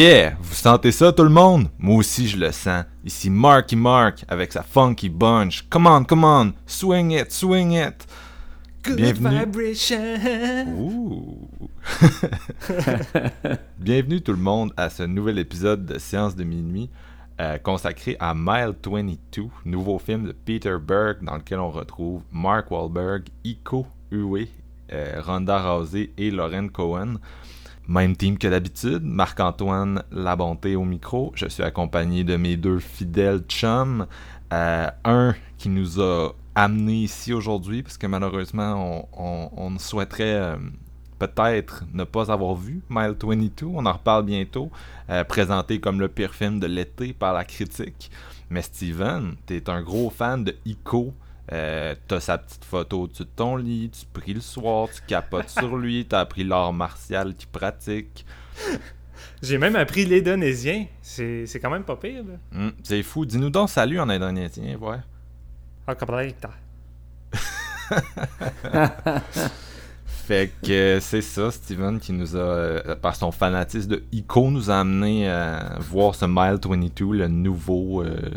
Yeah! Vous sentez ça tout le monde? Moi aussi je le sens. Ici Marky Mark avec sa funky bunch. Come on, come on! Swing it, swing it! Bienvenue. Ouh. Bienvenue tout le monde à ce nouvel épisode de Séance de minuit euh, consacré à Mile 22, nouveau film de Peter Berg dans lequel on retrouve Mark Wahlberg, Iko Uwe, euh, Ronda Rousey et Lauren Cohen. Même team que d'habitude, Marc-Antoine Labonté au micro. Je suis accompagné de mes deux fidèles chums. Euh, un qui nous a amené ici aujourd'hui, parce que malheureusement, on, on- on souhaiterait euh, peut-être ne pas avoir vu Mile 22. On en reparle bientôt. euh, présenté comme le pire film de l'été par la critique. Mais Steven, t'es un gros fan de Ico. Euh, t'as sa petite photo au-dessus de ton lit, tu pries le soir, tu capotes sur lui, t'as appris l'art martial qu'il pratique. J'ai même appris l'indonésien. C'est c'est quand même pas pire, là. Hum, c'est fou. Dis-nous donc salut en indonésien, ouais. Ah. Fait que euh, c'est ça, Steven, qui nous a, euh, par son fanatisme de Ico, nous a amené à voir ce Mile 22, le nouveau. euh,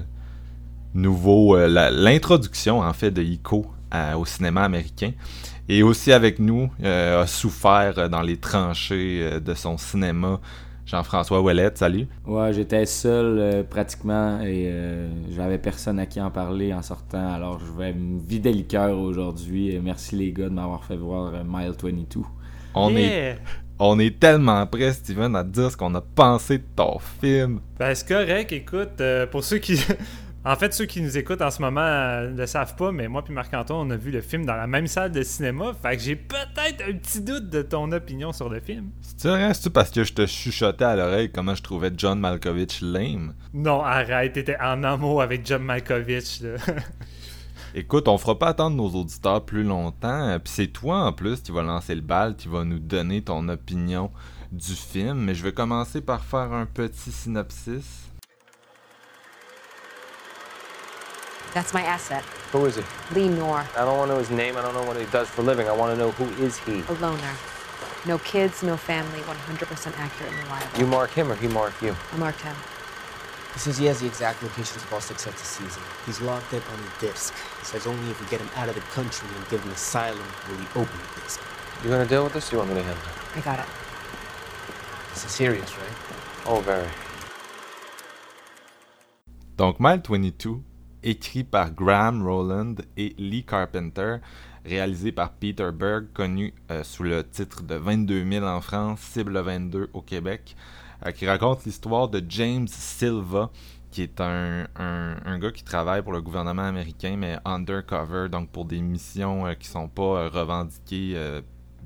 nouveau euh, L'introduction, en fait, de Ico à- au cinéma américain. Et aussi avec nous, euh, a souffert euh, dans les tranchées euh, de son cinéma, Jean-François Ouellette, salut. Ouais, j'étais seul euh, pratiquement et euh, j'avais personne à qui en parler en sortant. Alors je vais me vider le cœur aujourd'hui. Merci les gars de m'avoir fait voir euh, Mile 22. On, est, on est tellement prêt, Steven, à te dire ce qu'on a pensé de ton film. Ben, c'est correct, écoute, euh, pour ceux qui. En fait, ceux qui nous écoutent en ce moment euh, ne le savent pas, mais moi puis Marc-Antoine, on a vu le film dans la même salle de cinéma. Fait que j'ai peut-être un petit doute de ton opinion sur le film. C'est vrai, c'est parce que je te chuchotais à l'oreille comment je trouvais John Malkovich lame? Non, arrête, t'étais en amour avec John Malkovich, là. Écoute, on fera pas attendre nos auditeurs plus longtemps. euh, Puis c'est toi en plus qui va lancer le bal, qui va nous donner ton opinion du film. Mais je vais commencer par faire un petit synopsis. That's my asset, Who is he? Lee Noor, I don't want to know his name. I don't know what he does for a living. I want to know who is he. a loner. No kids, no family, 100% accurate and reliable. You mark him or he mark you? I marked him. He says he has the exact locations of all six sites of season. He's locked up on the disc. He says only if we get him out of the country and give him asylum will he open the disc. You gonna deal with this? Or you want me to handle it? I got it. This is serious, right? Oh, very. Donc Mile 22, écrit par Graham Rowland et Lee Carpenter, réalisé par Peter Berg, connu euh, sous le titre de 22 000 en France, Cible 22 au Québec, euh, qui raconte l'histoire de James Silva, qui est un, un, gars qui travaille pour le gouvernement américain, mais undercover, donc pour des missions euh, qui sont pas euh, revendiquées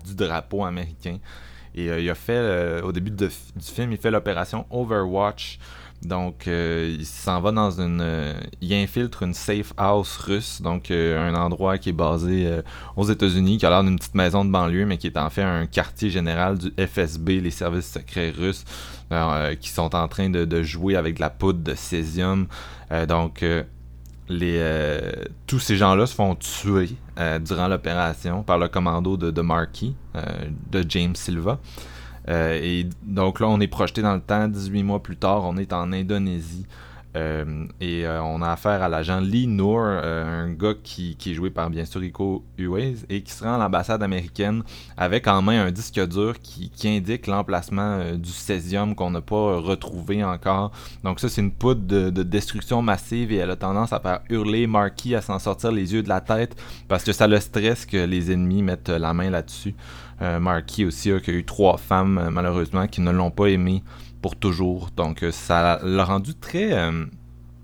du drapeau américain. Et il a fait, au début du film, il fait l'opération Overwatch. Donc, euh, il s'en va dans une. euh, il infiltre une safe house russe, donc euh, un endroit qui est basé aux États-Unis, qui a l'air d'une petite maison de banlieue, mais qui est en fait un quartier général du FSB, les services secrets russes, qui sont en train de, jouer avec de la poudre de césium. Donc, les, tous ces gens-là se font tuer durant l'opération par le commando de, Marquis, de James Silva. Euh, et donc là, on est projeté dans le temps, 18 mois plus tard, on est en Indonésie. Euh, et euh, on a affaire à l'agent Lee Noor, euh, un gars qui, est joué par bien sûr Rico Uwais et qui se rend à l'ambassade américaine avec en main un disque dur qui, indique l'emplacement du césium qu'on n'a pas retrouvé encore. Donc ça c'est une poudre de, de, destruction massive et elle a tendance à faire hurler Marky à s'en sortir les yeux de la tête parce que ça le stresse que les ennemis mettent la main là-dessus. Marky aussi a eu trois femmes malheureusement qui ne l'ont pas aimé pour toujours. Donc euh, ça l'a rendu très, euh,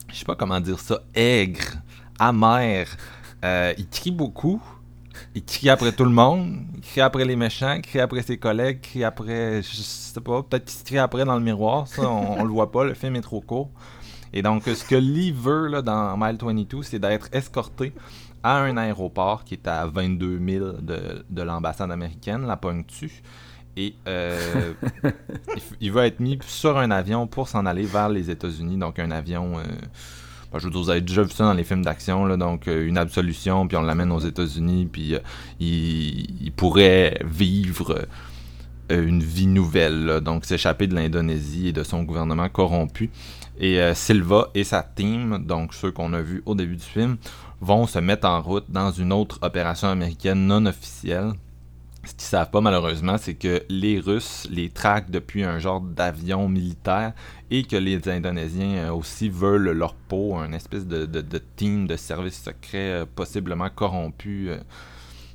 je sais pas comment dire ça, aigre, amer. Euh, il crie beaucoup. Il crie après tout le monde, il crie après les méchants, il crie après ses collègues, il crie après, je sais pas, peut-être qu'il se crie après dans le miroir, ça on, le voit pas, le film est trop court. Et donc ce que Lee veut là, dans Mile 22, c'est d'être escorté à un aéroport qui est à 22 000 de, de l'ambassade américaine, la pointe-tu et euh, il, va être mis sur un avion pour s'en aller vers les États-Unis. Donc un avion, euh, ben, je veux dire, vous avez déjà vu ça dans les films d'action, donc euh, une absolution, puis on l'amène aux États-Unis, puis il, pourrait vivre une vie nouvelle, donc s'échapper de l'Indonésie et de son gouvernement corrompu. Et Silva et sa team, donc ceux qu'on a vus au début du film, vont se mettre en route dans une autre opération américaine non officielle ce qu'ils savent pas malheureusement, c'est que les Russes les traquent depuis un genre d'avion militaire et que les Indonésiens euh, aussi veulent leur peau, un espèce de, team de service secret euh, possiblement corrompu euh,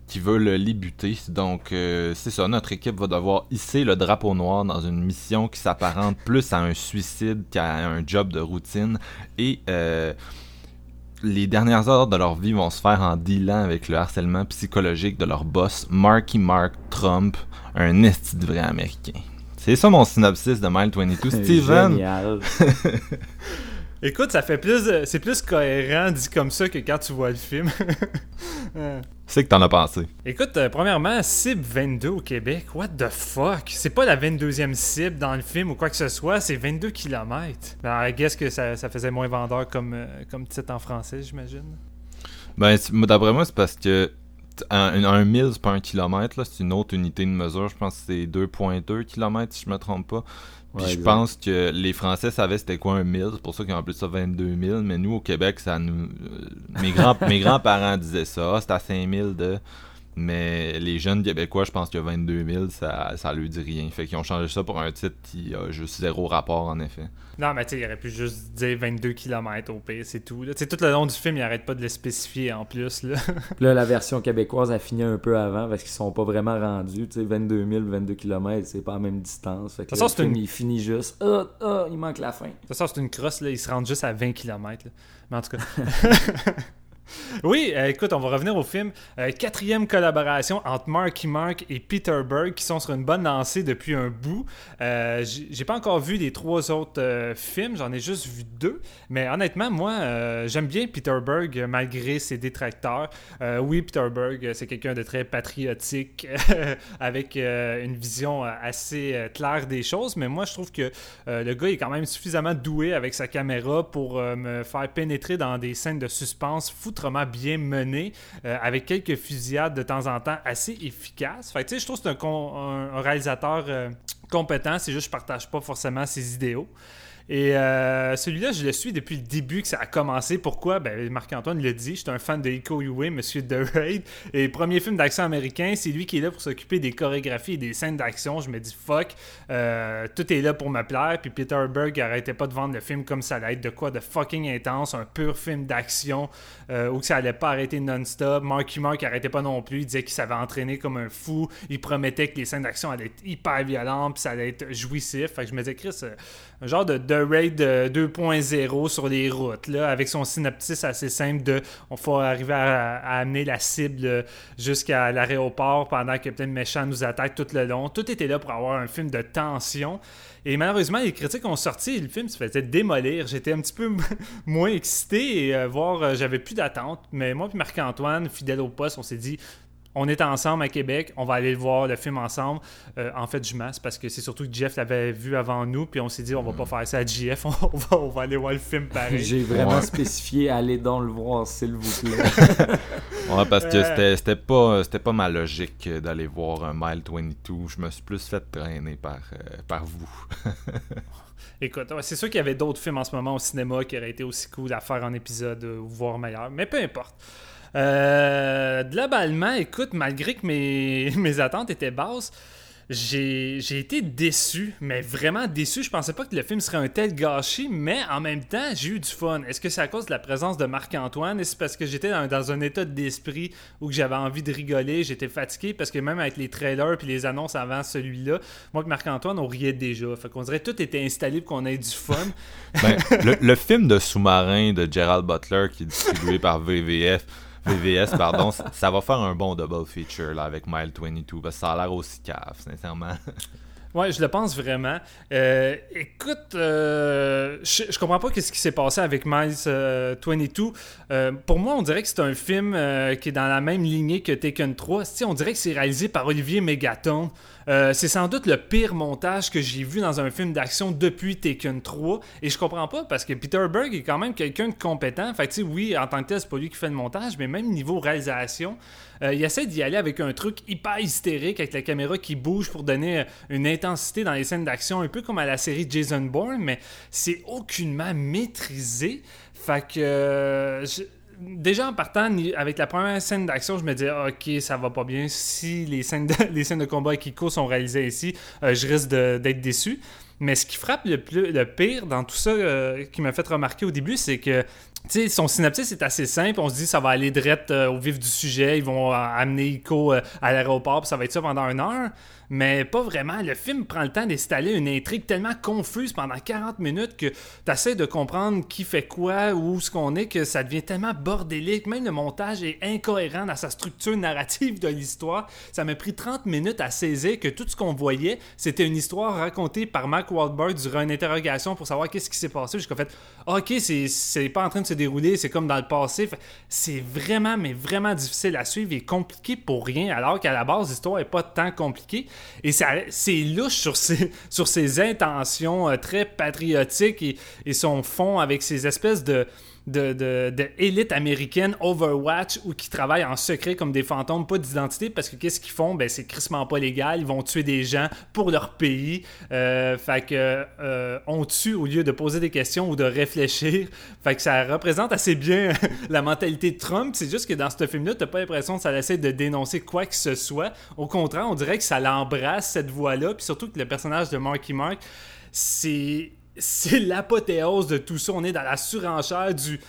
qui veulent les buter. Donc c'est ça, notre équipe va devoir hisser le drapeau noir dans une mission qui s'apparente plus à un suicide qu'à un job de routine et les dernières heures de leur vie vont se faire en dealant avec le harcèlement psychologique de leur boss, Marky Mark Trump, un esti de vrai américain. C'est ça mon synopsis de Mile 22. Steven! Génial. Écoute, ça fait plus. C'est plus cohérent dit comme ça que quand tu vois le film. C'est que t'en as pensé. Écoute, euh, premièrement, cible 22 au Québec, what the fuck? C'est pas la 22e cible dans le film ou quoi que ce soit, c'est 22 km. Ben, I guess que ça, faisait moins vendeur comme, euh, comme titre en français, j'imagine. Ben, d'après moi, c'est parce que un, un mille, c'est pas un kilomètre, c'est une autre unité de mesure. Je pense que c'est 2,2 km, si je me trompe pas. Puis je pense que les Français savaient c'était quoi un 1000, c'est pour ça qu'ils ont appelé ça 22 000. Mais nous, au Québec, ça nous. Euh, mes, grands, mes grands-parents disaient ça, ah, c'était à 5000 de. Mais les jeunes Québécois, je pense que 22 000, ça, ça lui dit rien. Fait qu'ils ont changé ça pour un titre qui a juste zéro rapport, en effet. Non, mais tu sais, il aurait pu juste dire 22 km au pire, c'est tout. Tu sais, tout le long du film, il arrête pas de le spécifier en plus. Là, là la version québécoise a fini un peu avant parce qu'ils sont pas vraiment rendus. Tu sais, 22 000, 22 km, c'est pas la même distance. Fait que le film, il finit juste. Ah, ah, il manque la fin. De toute façon, c'est une crosse, là. Ils se rendent juste à 20 km. Mais en tout cas. Oui, euh, écoute, on va revenir au film. Euh, quatrième collaboration entre Marky Mark et Peter Berg qui sont sur une bonne lancée depuis un bout. Euh, j'ai pas encore vu les trois autres films, j'en ai juste vu deux. Mais honnêtement, moi, j'aime bien Peter Berg malgré ses détracteurs. oui, Peter Berg, c'est quelqu'un de très patriotique avec une vision assez claire des choses. Mais moi, je trouve que le gars est quand même suffisamment doué avec sa caméra pour me faire pénétrer dans des scènes de suspense foutre bien mené, euh, avec quelques fusillades de temps en temps assez efficaces. Fait je trouve que c'est un, réalisateur euh, compétent, c'est juste que je partage pas forcément ses idéaux. Et euh, celui-là, je le suis depuis le début que ça a commencé. Pourquoi? Ben, Marc-Antoine l'a dit, je suis un fan de Iko Uwe, Monsieur The Raid. Et premier film d'action américain, c'est lui qui est là pour s'occuper des chorégraphies et des scènes d'action. Je me dis, fuck, euh, tout est là pour me plaire. Puis Peter Berg arrêtait pas de vendre le film comme ça allait être de quoi de fucking intense, un pur film d'action euh, où ça allait pas arrêter non-stop. Marky Mark arrêtait pas non plus. Il disait qu'il savait entraîner comme un fou. Il promettait que les scènes d'action allaient être hyper violentes, puis ça allait être jouissif. Fait que je me disais, Chris, un genre de Raid 2.0 sur les routes, là, avec son synopsis assez simple de on faut arriver à, amener la cible jusqu'à l'aéroport pendant que plein de méchants nous attaquent tout le long. Tout était là pour avoir un film de tension. Et malheureusement, les critiques ont sorti et le film se faisait démolir. J'étais un petit peu moins excité et euh, voir, euh, j'avais plus d'attente. Mais moi et Marc-Antoine, fidèle au poste, on s'est dit on est ensemble à Québec, on va aller voir le film ensemble. Euh, en fait, je masse parce que c'est surtout que Jeff l'avait vu avant nous, puis on s'est dit, on va pas faire ça à JF, on va, on va aller voir le film pareil. J'ai vraiment Ouais. spécifié allez donc le voir, s'il vous plaît. Ouais, parce que Euh. c'était- c'était pas, c'était pas ma logique d'aller voir un Mile 22. Je me suis plus fait traîner par, euh, par vous. Écoute, ouais, c'est sûr qu'il y avait d'autres films en ce moment au cinéma qui auraient été aussi cool à faire en épisode euh, ou voire meilleurs, mais peu importe. Euh, globalement, écoute, malgré que mes, mes attentes étaient basses, j'ai été déçu, mais vraiment déçu. Je pensais pas que le film serait un tel gâchis, mais en même temps, j'ai eu du fun. Est-ce que c'est à cause de la présence de Marc-Antoine? Est-ce parce que j'étais dans, dans un état d'esprit où j'avais envie de rigoler? J'étais fatigué? Parce que même avec les trailers puis les annonces avant celui-là, moi que Marc-Antoine, on riait déjà. Fait qu'on dirait que tout était installé pour qu'on ait du fun. Ben, le, le film de sous-marin de Gerald Butler qui est distribué par VVF, VVS, pardon, ça, va faire un bon double feature là, avec Mile 22 parce que ça a l'air aussi cave, sincèrement. Ouais, je le pense vraiment. Euh, écoute, euh, je, je comprends pas ce qui s'est passé avec Miles euh, 22. Euh, pour moi, on dirait que c'est un film qui est dans la même lignée que Taken 3. Tu sais, on dirait que c'est réalisé par Olivier Megaton. Euh, c'est sans doute le pire montage que j'ai vu dans un film d'action depuis Taken 3. Et je comprends pas parce que Peter Berg est quand même quelqu'un de compétent. Fait que, oui, en tant que tel, c'est pas lui qui fait le montage, mais même niveau réalisation, euh, il essaie d'y aller avec un truc hyper hystérique avec la caméra qui bouge pour donner euh, une intensité dans les scènes d'action, un peu comme à la série Jason Bourne, mais c'est aucunement maîtrisé. Fait que. Déjà en partant, avec la première scène d'action, je me Ah, ok, ça va pas bien. Si les scènes de, scènes de combat avec Iko sont réalisées ici, euh, je risque d'être déçu. Mais ce qui frappe le, plus, le pire dans tout ça, euh, qui m'a fait remarquer au début, c'est que tu sais, son synopsis est assez simple. On se dit ça va aller direct euh, au vif du sujet. Ils vont euh, amener Ico euh, à l'aéroport, ça va être ça pendant une heure. Mais pas vraiment. Le film prend le temps d'installer une intrigue tellement confuse pendant 40 minutes que tu essaies de comprendre qui fait quoi, où ce qu'on est, que ça devient tellement bordélique. Même le montage est incohérent dans sa structure narrative de l'histoire. Ça m'a pris 30 minutes à saisir que tout ce qu'on voyait, c'était une histoire racontée par Mark Wahlberg durant une interrogation pour savoir qu'est-ce qui s'est passé. Jusqu'au fait, ok, c'est pas en train de se dérouler, c'est comme dans le passé. C'est vraiment, mais vraiment difficile à suivre et compliqué pour rien, alors qu'à la base, l'histoire est pas tant compliquée. Et c'est louche sur ses, sur ses intentions euh, très patriotiques et, et son fond avec ces espèces de de, élite américaine Overwatch ou qui travaillent en secret comme des fantômes, pas d'identité, parce que qu'est-ce qu'ils font? Ben, c'est crissement pas légal. Ils vont tuer des gens pour leur pays. Euh, fait que euh, on tue au lieu de poser des questions ou de réfléchir. Fait que ça représente assez bien la mentalité de Trump. C'est juste que dans ce film-là, t'as pas l'impression que ça essaie de dénoncer quoi que ce soit. Au contraire, on dirait que ça l'embrasse, cette voix-là. Puis surtout que le personnage de Marky Mark, c'est c'est l'apothéose de tout ça. On est dans la surenchère du,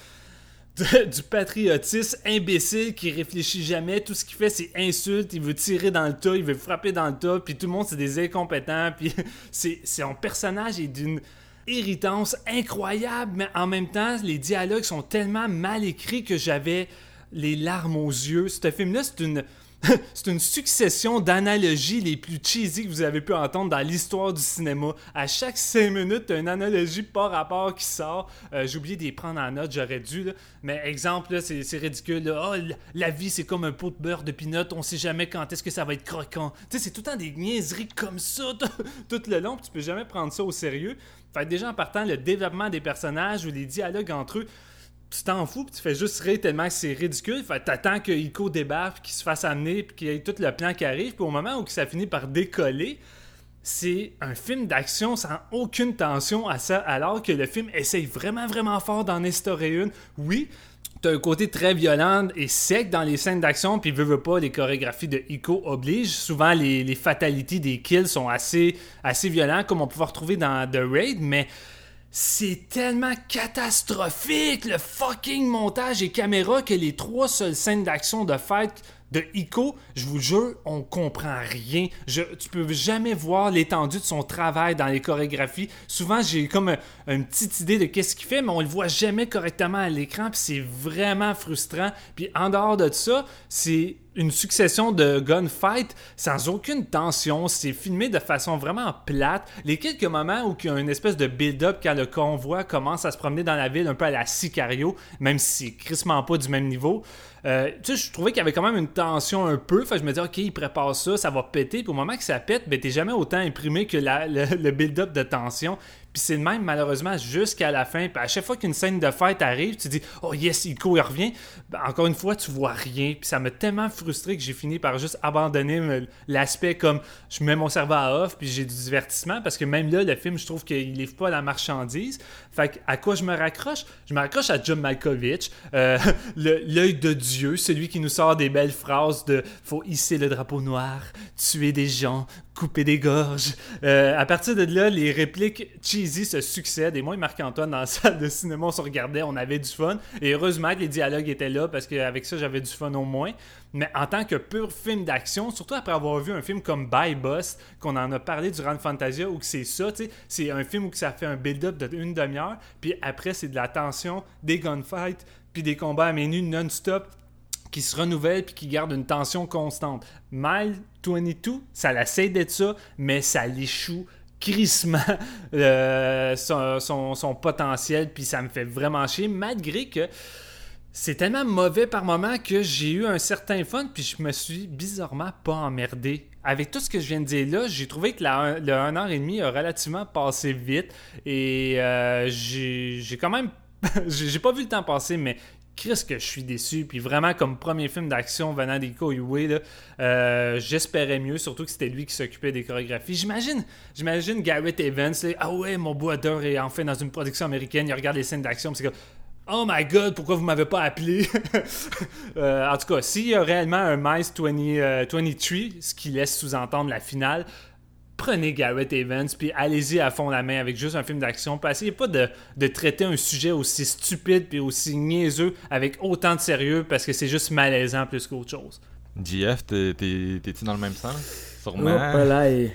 du patriotisme imbécile qui réfléchit jamais. Tout ce qu'il fait, c'est insulte. Il veut tirer dans le tas, il veut frapper dans le tas. Puis tout le monde, c'est des incompétents. Puis c'est c'est- son personnage est d'une irritance incroyable, mais en même temps, les dialogues sont tellement mal écrits que j'avais les larmes aux yeux. Ce film-là, c'est une. c'est une succession d'analogies les plus cheesy que vous avez pu entendre dans l'histoire du cinéma. À chaque 5 minutes, une analogie par rapport qui sort. Euh, J'ai oublié les prendre en note, j'aurais dû. Mais exemple, c'est ridicule. l- la vie, c'est comme un pot de beurre de pinot. On sait jamais quand est-ce que ça va être croquant. Tu sais, c'est tout le temps des niaiseries comme ça tout le long. Tu peux jamais prendre ça au sérieux. Fait déjà en partant, le développement des personnages ou les dialogues entre eux, tu t'en fous, puis tu fais juste rire tellement que c'est ridicule. Fait t'attends que Ico débarque, qu'il se fasse amener, puis qu'il y ait tout le plan qui arrive. Puis au moment où ça finit par décoller, c'est un film d'action sans aucune tension à ça, alors que le film essaye vraiment, vraiment fort d'en instaurer une. Oui, T'as un côté très violent et sec dans les scènes d'action, puis veut, veut pas, les chorégraphies de Ico obligent. Souvent, les, les fatalities des kills sont assez, assez violents, comme on peut retrouver dans The Raid, mais c'est tellement catastrophique le fucking montage et caméra que les trois seules scènes d'action de fight de Ico, je vous jure, on comprend rien. Tu peux jamais voir l'étendue de son travail dans les chorégraphies. Souvent, j'ai comme un- une petite idée de qu'est-ce qu'il fait, mais on le voit jamais correctement à l'écran, puis c'est vraiment frustrant. Puis en dehors de ça, c'est une succession de gunfights sans aucune tension. C'est filmé de façon vraiment plate. Les quelques moments où il y a une espèce de build-up quand le convoi commence à se promener dans la ville, un peu à la Sicario, même si c'est crissement pas du même niveau. euh, tu sais, je trouvais qu'il y avait quand même une tension un peu. Fait je me dis, OK, il prépare ça, ça va péter. Puis au moment que ça pète, ben, t'es jamais autant imprimé que le build-up de tension. Puis c'est le même, malheureusement, jusqu'à la fin. Puis à chaque fois qu'une scène de fête arrive, tu dis, oh yes, il il revient. Ben, encore une fois, tu vois rien. Puis ça m'a tellement frustré que j'ai fini par juste abandonner l'aspect comme je mets mon cerveau à off, puis j'ai du divertissement. Parce que même là, le film, je trouve qu'il livre pas la marchandise. Fait à quoi je me raccroche? Je me raccroche à John Malkovich, euh, l'œil de Dieu, celui qui nous sort des belles phrases de faut hisser le drapeau noir, tuer des gens, couper des gorges. Euh, à partir de là, les répliques cheesy se succèdent. Et moi et Marc-Antoine, dans la salle de cinéma, on se regardait, on avait du fun. Et heureusement que les dialogues étaient là, parce qu'avec ça, j'avais du fun au moins. Mais en tant que pur film d'action, surtout après avoir vu un film comme Bye Boss, qu'on en a parlé durant le Fantasia, où que c'est ça, c'est un film où ça fait un build-up d'une demi-heure, puis après, c'est de la tension, des gunfights, puis des combats à nue non-stop qui se renouvelle puis qui garde une tension constante. Mile 22, ça l'essaie d'être ça, mais ça l'échoue crissement euh, son, potentiel, puis ça me fait vraiment chier, malgré que c'est tellement mauvais par moment que j'ai eu un certain fun, puis je me suis bizarrement pas emmerdé. Avec tout ce que je viens de dire là, j'ai trouvé que la, le 1 heure et demi a relativement passé vite, et euh, j'ai quand même... j'ai pas vu le temps passer, mais Chris que je suis déçu. Puis vraiment, comme premier film d'action venant Uwe, là, euh, j'espérais mieux, surtout que c'était lui qui s'occupait des chorégraphies. J'imagine, j'imagine Garrett Evans, là, ah ouais, mon bois d'or est enfin dans une production américaine, il regarde les scènes d'action, c'est comme, Oh my god, pourquoi vous m'avez pas appelé? Euh, en tout cas, s'il y a réellement un Mice 20, euh, 23, ce qui laisse sous-entendre la finale, prenez Garrett Evans, puis allez-y à fond la main avec juste un film d'action. Puis essayez pas de, de traiter un sujet aussi stupide puis aussi niaiseux avec autant de sérieux parce que c'est juste malaisant plus qu'autre chose. JF, t'es- t'es- t'es-tu dans le même sens? Sûrement. Hop là, et-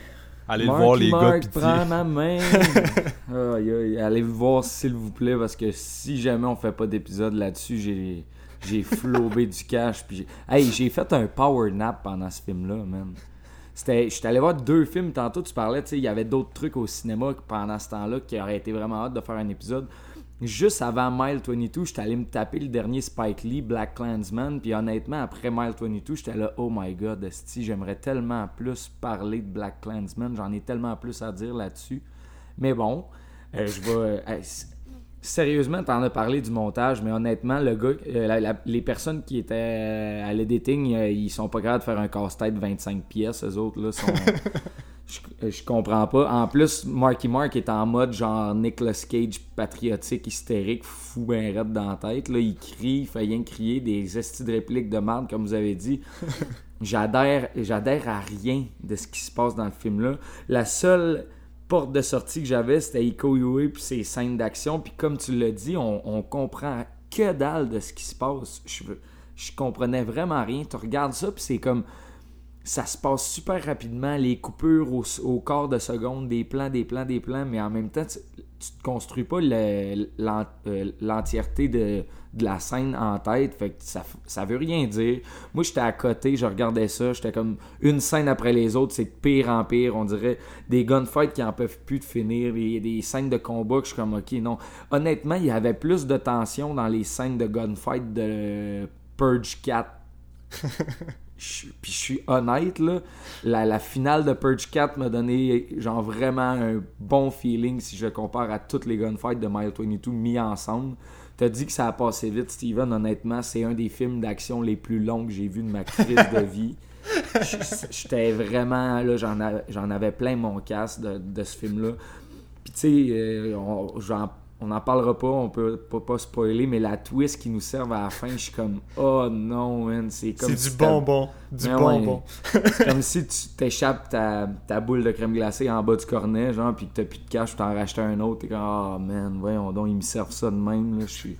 Allez le voir, les gars, Mark, pitié. prends ma main. Aïe, aïe, allez le voir s'il vous plaît parce que si jamais on fait pas d'épisode là-dessus, j'ai j'ai flobé du cash. Puis j'ai- hey, j'ai fait un power nap pendant ce film-là, man. C'était, j'étais allé voir deux films tantôt. Tu parlais, tu sais, il y avait d'autres trucs au cinéma pendant ce temps-là qui auraient été vraiment hâte de faire un épisode. Juste avant Mile 22, j'étais allé me taper le dernier Spike Lee, Black Clansman. Puis honnêtement, après Mile 22, j'étais là, oh my god, esti, j'aimerais tellement plus parler de Black Clansman. J'en ai tellement plus à dire là-dessus. Mais bon, euh, je vais. Sérieusement, t'en as parlé du montage, mais honnêtement, le gars, euh, la- la- les personnes qui étaient euh, à l'editing, euh, ils sont pas capables de faire un casse-tête de 25 pièces. Eux autres, là, sont. Je, je comprends pas. En plus, Marky Mark est en mode genre Nicolas Cage patriotique, hystérique, fou ben raide dans la tête. Là, il crie, il fait rien crier des estis de répliques de merde, comme vous avez dit. J'adhère, j'adhère à rien de ce qui se passe dans le film-là. La seule porte de sortie que j'avais, c'était Iko Uwe puis ses scènes d'action. Puis comme tu l'as dit, on, comprend que dalle de ce qui se passe. Je, je comprenais vraiment rien. Tu regardes ça, puis c'est comme ça se passe super rapidement, les coupures au, au quart de seconde, des plans, des plans, des plans, mais en même temps, tu, te construis pas euh, l'entièreté de, de la scène en tête, fait que ça, ça veut rien dire. Moi, j'étais à côté, je regardais ça, j'étais comme une scène après les autres, c'est de pire en pire, on dirait des gunfights qui en peuvent plus de finir, des, des scènes de combat que je suis comme, ok, non. Honnêtement, il y avait plus de tension dans les scènes de gunfight de Purge 4 je- puis je suis honnête, là, la, la finale de Purge 4 m'a donné genre vraiment un bon feeling si je compare à toutes les gunfights de Mile 22 mis ensemble. T'as dit que ça a passé vite, Steven. Honnêtement, c'est un des films d'action les plus longs que j'ai vu de ma crise de vie. J'étais vraiment là, j'en avais, plein mon casse de, ce film-là. Puis tu sais, euh, j'en- on n'en parlera pas, on peut pas, pas spoiler, mais la twist qui nous serve à la fin, je suis comme oh non, man, c'est comme C'est si du bonbon. Du Mais ouais. bonbon. c'est comme si tu t'échappes ta, ta boule de crème glacée en bas du cornet, genre, puis que t'as plus de cash, tu t'en racheter un autre, t'es comme, ah man, voyons donc, ils me servent ça de même, là, je suis.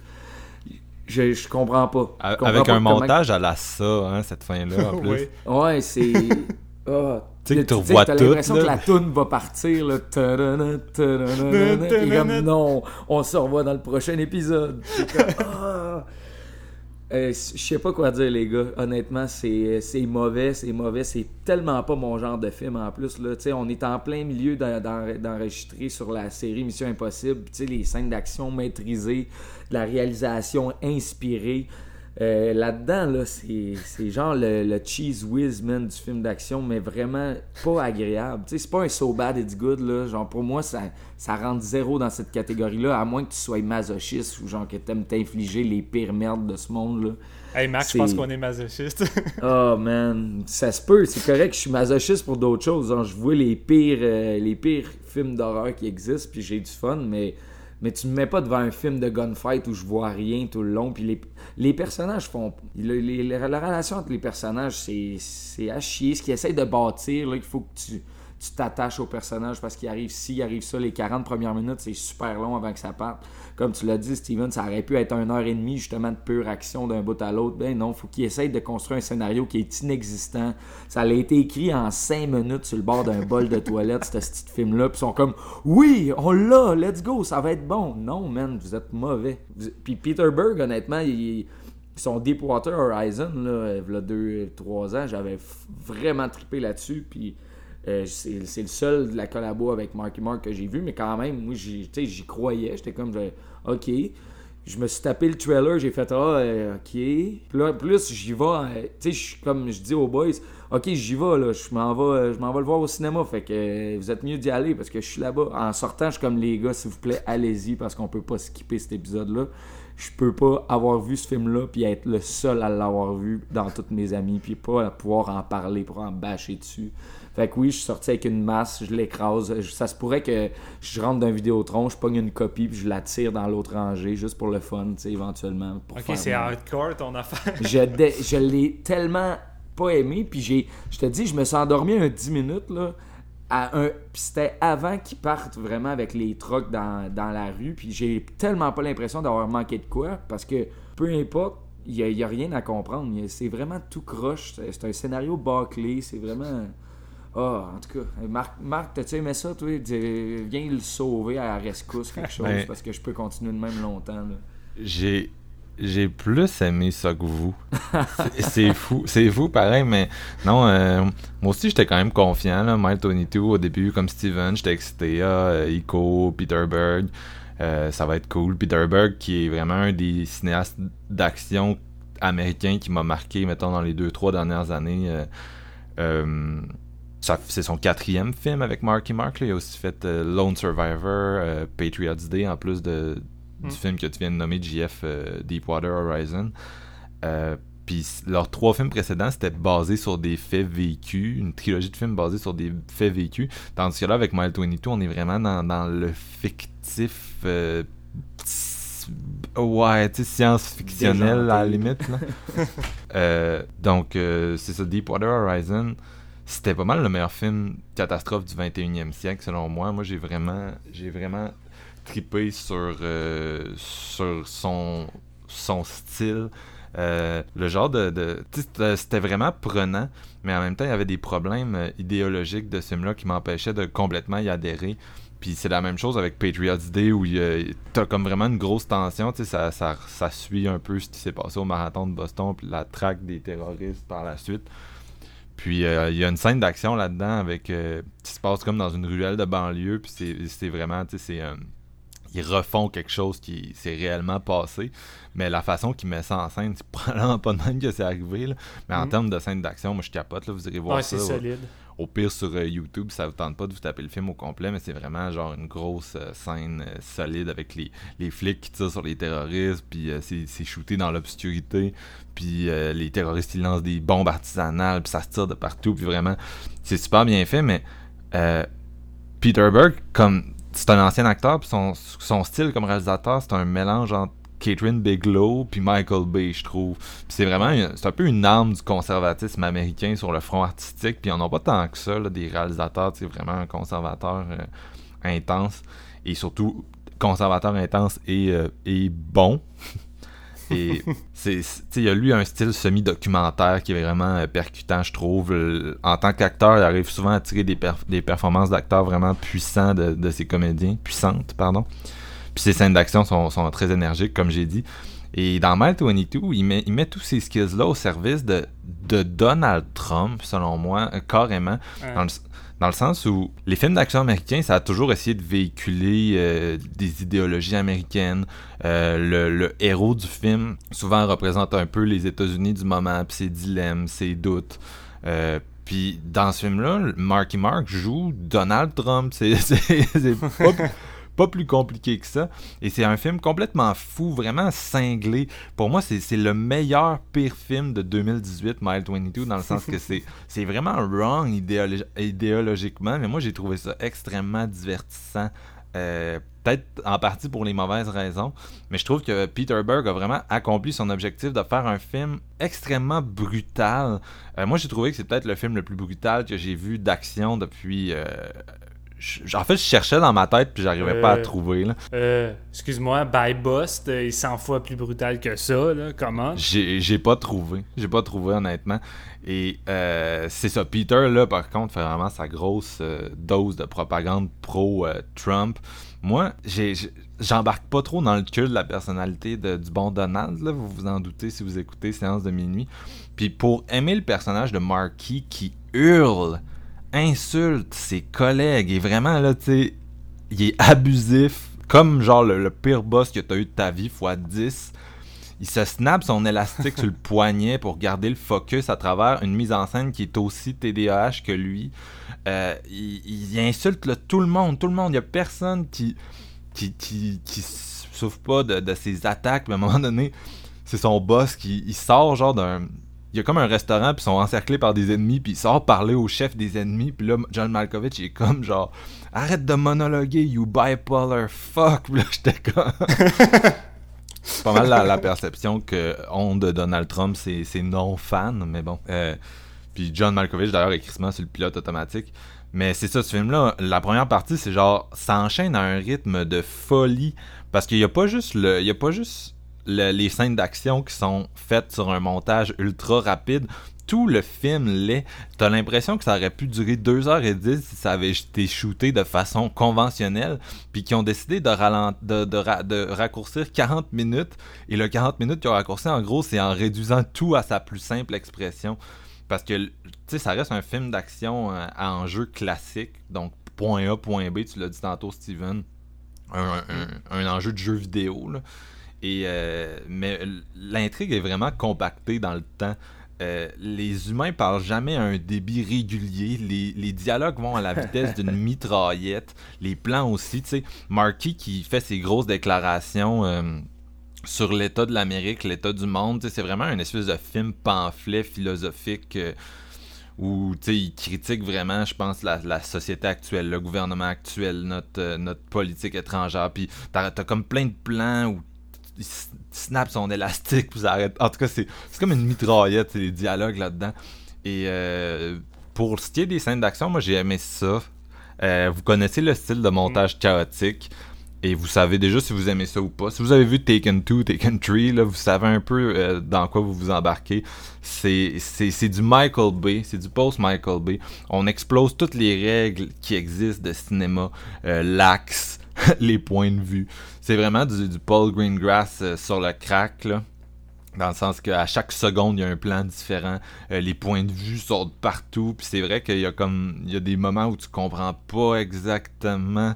Je, je comprends pas. Je A- comprends Avec pas un comment- montage à la ça, hein, cette fin-là, en plus. Oui. Ouais, c'est. Ah, Tu sais que tu revois t'as l'impression que la toune va partir, là. Et comme, non, on se revoit dans le prochain épisode. Ah. Euh, je sais pas quoi dire, les gars. Honnêtement, c'est c'est mauvais, c'est mauvais. C'est tellement pas mon genre de film en plus. Là. On est en plein milieu d'en- d'en- d'enregistrer sur la série Mission Impossible. Tu sais, les scènes d'action maîtrisées, de la réalisation inspirée. Euh, Là-dedans, là, c'est genre le, le cheese whiz, man, du film d'action, mais vraiment pas agréable. Tu sais, c'est pas un so bad it's good, là. Genre, pour moi, ça, ça rentre zéro dans cette catégorie-là, à moins que tu sois masochiste ou genre que t'aimes t'infliger les pires merdes de ce monde, là. Hey Max, je pense qu'on est masochiste. Oh man, ça se peut, c'est correct, je suis masochiste pour d'autres choses. Genre, je vois les pires, euh, les pires films d'horreur qui existent, puis j'ai du fun, mais, mais tu me mets pas devant un film de gunfight où je vois rien tout le long. Puis les, les personnages font. le- les- les- la relation entre les personnages, c'est c'est à chier. Ce qu'ils essayent de bâtir, là, il faut que tu tu t'attaches au personnage parce qu'il arrive ci, il arrive ça, les 40 premières minutes, c'est super long avant que ça parte. Comme tu l'as dit, Steven, ça aurait pu être une heure et demie justement de pure action d'un bout à l'autre. Ben non, faut qu'il essaye de construire un scénario qui est inexistant. Ça a été écrit en 5 minutes sur le bord d'un bol de toilette, ce petit film-là. Puis ils sont comme Oui, on l'a, let's go, ça va être bon. Non, man, vous êtes mauvais. Puis Peter Berg, honnêtement, il. Son Deepwater Horizon, là, il y a 2-3 ans, j'avais vraiment trippé là-dessus. Puis euh, c'est le seul de la collabo avec Marky Mark que j'ai vu, mais quand même, moi, j'y croyais. J'étais comme, OK. Je me suis tapé le trailer, j'ai fait, ah, euh, OK. Plus j'y vais, euh, tu sais, comme je dis aux boys, OK, j'y vais, là, je m'en vais, je m'en vais le voir au cinéma. Fait que vous êtes mieux d'y aller parce que je suis là-bas. En sortant, je suis comme, les gars, s'il vous plaît, allez-y parce qu'on peut pas skipper cet épisode-là. Je peux pas avoir vu ce film-là puis être le seul à l'avoir vu dans toutes mes amis puis pas pouvoir en parler, pour en bâcher dessus. Fait que oui, je suis sorti avec une masse, je l'écrase. Ça se pourrait que je rentre d'un Vidéotron, je pogne une copie puis je la tire dans l'autre rangée juste pour le fun, tu sais, éventuellement. Pour ok, c'est hardcore ton affaire. je, je l'ai tellement pas aimé. Puis j'ai, je te dis, je me suis endormi un 10 minutes, là. À un, puis c'était avant qu'ils partent vraiment avec les trucks dans, dans la rue. Puis j'ai tellement pas l'impression d'avoir manqué de quoi. Parce que peu importe, il n'y a, il y a rien à comprendre. C'est vraiment tout croche. C'est c'est un scénario bâclé. C'est vraiment. Ah, en tout cas, Marc, Marc t'as-tu aimé ça, toi? Viens le sauver à la rescousse, quelque chose, Ben- parce que je peux continuer de même longtemps. J'ai j'ai plus aimé ça que vous. C'est- fou, c'est fou pareil, mais non, euh, moi aussi j'étais quand même confiant. Là, Mile 22 au début, comme Steven, j'étais excité. Ah, euh, Ico, Peter Berg, euh, ça va être cool. Peter Berg qui est vraiment un des cinéastes d'action américains qui m'a marqué, mettons, dans les deux, trois dernières années. C'est son quatrième film avec Marky Mark. là. Il a aussi fait euh, Lone Survivor, euh, Patriots Day, en plus de, du Mm. film que tu viens de nommer, JF euh, Deepwater Horizon. Puis leurs trois films précédents, c'était basé sur des faits vécus, une trilogie de films basés sur des faits vécus. Tandis que là, avec Mile 22, on est vraiment dans, dans le fictif. ouais, tu sais, science-fictionnel à la limite. Là. Donc, euh, c'est ça, Deepwater Horizon. C'était pas mal le meilleur film catastrophe du 21e siècle, selon moi. Moi, j'ai vraiment, j'ai vraiment sur, euh, sur son, son style. Euh, le genre de. de c'était- vraiment prenant, mais en même temps, il y avait des problèmes euh, idéologiques de ce film-là qui m'empêchaient de complètement y adhérer. Puis c'est la même chose avec Patriots Day où t'as comme vraiment une grosse tension. Tu sais, ça, ça, ça suit un peu ce qui s'est passé au marathon de Boston, puis la traque des terroristes par la suite. Puis euh, il y a une scène d'action là-dedans avec euh, qui se passe comme dans une ruelle de banlieue. Puis c'est- vraiment, tu sais, euh, ils refont quelque chose qui s'est réellement passé. Mais la façon qu'ils mettent ça en scène, c'est probablement pas de même que c'est arrivé. là. Mais en Mhm. termes de scène d'action, moi je capote. Là, vous irez voir Ouais, ça. c'est solide. Au pire sur euh, YouTube, ça vous tente pas de vous taper le film au complet, mais c'est vraiment genre une grosse euh, scène euh, solide avec les, les flics qui tirent sur les terroristes, puis c'est shooté dans l'obscurité, puis les terroristes ils lancent des bombes artisanales, puis ça se tire de partout, puis vraiment c'est super bien fait, mais Peter Berg, comme c'est un ancien acteur, puis son, son style comme réalisateur, c'est un mélange entre Catherine Bigelow puis Michael Bay, je trouve. C'est vraiment, c'est un peu une arme du conservatisme américain sur le front artistique, puis on n'a pas tant que ça, des réalisateurs, c'est vraiment un conservateur euh, intense, et surtout conservateur intense et, euh, et bon. Et c'est, il a lui un style semi-documentaire qui est vraiment euh, percutant, je trouve. En tant qu'acteur, il arrive souvent à tirer des, des performances d'acteurs vraiment puissants de, de ses comédiens, puissantes, pardon. Puis ses scènes d'action sont, sont très énergiques, comme j'ai dit. Et dans Mile 22, il met, il met tous ces skills-là au service de, de Donald Trump, selon moi, euh, carrément. Ouais. Dans le, dans le sens où les films d'action américains, ça a toujours essayé de véhiculer euh, des idéologies américaines. Euh, le, le, héros du film souvent représente un peu les États-Unis du moment, puis ses dilemmes, ses doutes. Euh, puis dans ce film-là, Marky Mark joue Donald Trump. C'est pas, pas plus compliqué que ça. Et c'est un film complètement fou, vraiment cinglé. Pour moi, c'est le meilleur pire film de 2018, Mile 22, dans le sens que c'est vraiment wrong idéologiquement, mais moi j'ai trouvé ça extrêmement divertissant. Euh, peut-être en partie pour les mauvaises raisons, mais je trouve que Peter Berg a vraiment accompli son objectif de faire un film extrêmement brutal. Euh, moi, j'ai trouvé que c'est peut-être le film le plus brutal que j'ai vu d'action depuis euh, en fait, je cherchais dans ma tête puis j'arrivais pas à euh, trouver. Euh, excuse-moi, By Bust est 100 fois plus brutal que ça. Là. Comment? J'ai pas trouvé. J'ai pas trouvé, honnêtement. Et euh, c'est ça. Peter, là, par contre, fait vraiment sa grosse dose de propagande pro-Trump. Moi, j'embarque pas trop dans le cul de la personnalité du bon Donald. Là, vous vous en doutez si vous écoutez Séance de minuit. Puis pour aimer le personnage de Marky qui hurle insulte ses collègues et vraiment là, tu sais, il est abusif, comme genre le, pire boss que t'as eu de ta vie fois 10. Il se snap son élastique sur le poignet pour garder le focus à travers une mise en scène qui est aussi TDAH que lui. Euh, il, insulte tout le monde, tout le monde. Il y a personne qui qui, qui, souffre pas de, ses attaques. Mais à un moment donné, c'est son boss qui il sort genre d'un il y a comme un restaurant, puis ils sont encerclés par des ennemis, puis il sort parler au chef des ennemis, puis là, John Malkovich, est comme genre, arrête de monologuer, you bipolar fuck, puis là, j'étais comme. pas mal la, perception que ont de Donald Trump, c'est non-fan, mais bon. Euh, puis John Malkovich, d'ailleurs, est crissement sur le pilote automatique. Mais c'est ça, ce film-là, la première partie, c'est genre, ça enchaîne à un rythme de folie, parce qu'il y a pas juste le. Il y a pas juste les scènes d'action qui sont faites sur un montage ultra rapide, tout le film l'est. T'as l'impression que ça aurait pu durer 2h10 si ça avait été shooté de façon conventionnelle, puis qu'ils ont décidé de, raccourcir 40 minutes, et le 40 minutes qu'ils ont raccourci, en gros, c'est en réduisant tout à sa plus simple expression. Parce que, tu sais, ça reste un film d'action euh, à enjeu classique, donc point A, point B, tu l'as dit tantôt, Steven, un, un enjeu de jeu vidéo, là. Et, euh, mais l'intrigue est vraiment compactée dans le temps. Euh, les humains parlent jamais à un débit régulier. Les, dialogues vont à la vitesse d'une mitraillette. Les plans aussi. Tu sais, Marky qui fait ses grosses déclarations euh, sur l'état de l'Amérique, l'état du monde. C'est vraiment un espèce de film pamphlet philosophique où il critique vraiment, je pense, la, société actuelle, le gouvernement actuel, notre, notre politique étrangère. Puis t'as as comme plein de plans où il snap son élastique, puis ça. En tout cas, c'est comme une mitraillette, les dialogues là-dedans. Et euh, pour ce qui est des scènes d'action, moi j'ai aimé ça. Euh, vous connaissez le style de montage chaotique. Et vous savez déjà si vous aimez ça ou pas. Si vous avez vu Taken 2, Taken 3, là, vous savez un peu euh, dans quoi vous vous embarquez. C'est du Michael Bay, c'est du post-Michael Bay. On explose toutes les règles qui existent de cinéma. L'axe, les points de vue. C'est vraiment du, Paul Greengrass euh, sur le crack, là. Dans le sens qu'à chaque seconde, il y a un plan différent. Euh, les points de vue sortent partout. Puis c'est vrai qu'il y a comme. Il y a des moments où tu comprends pas exactement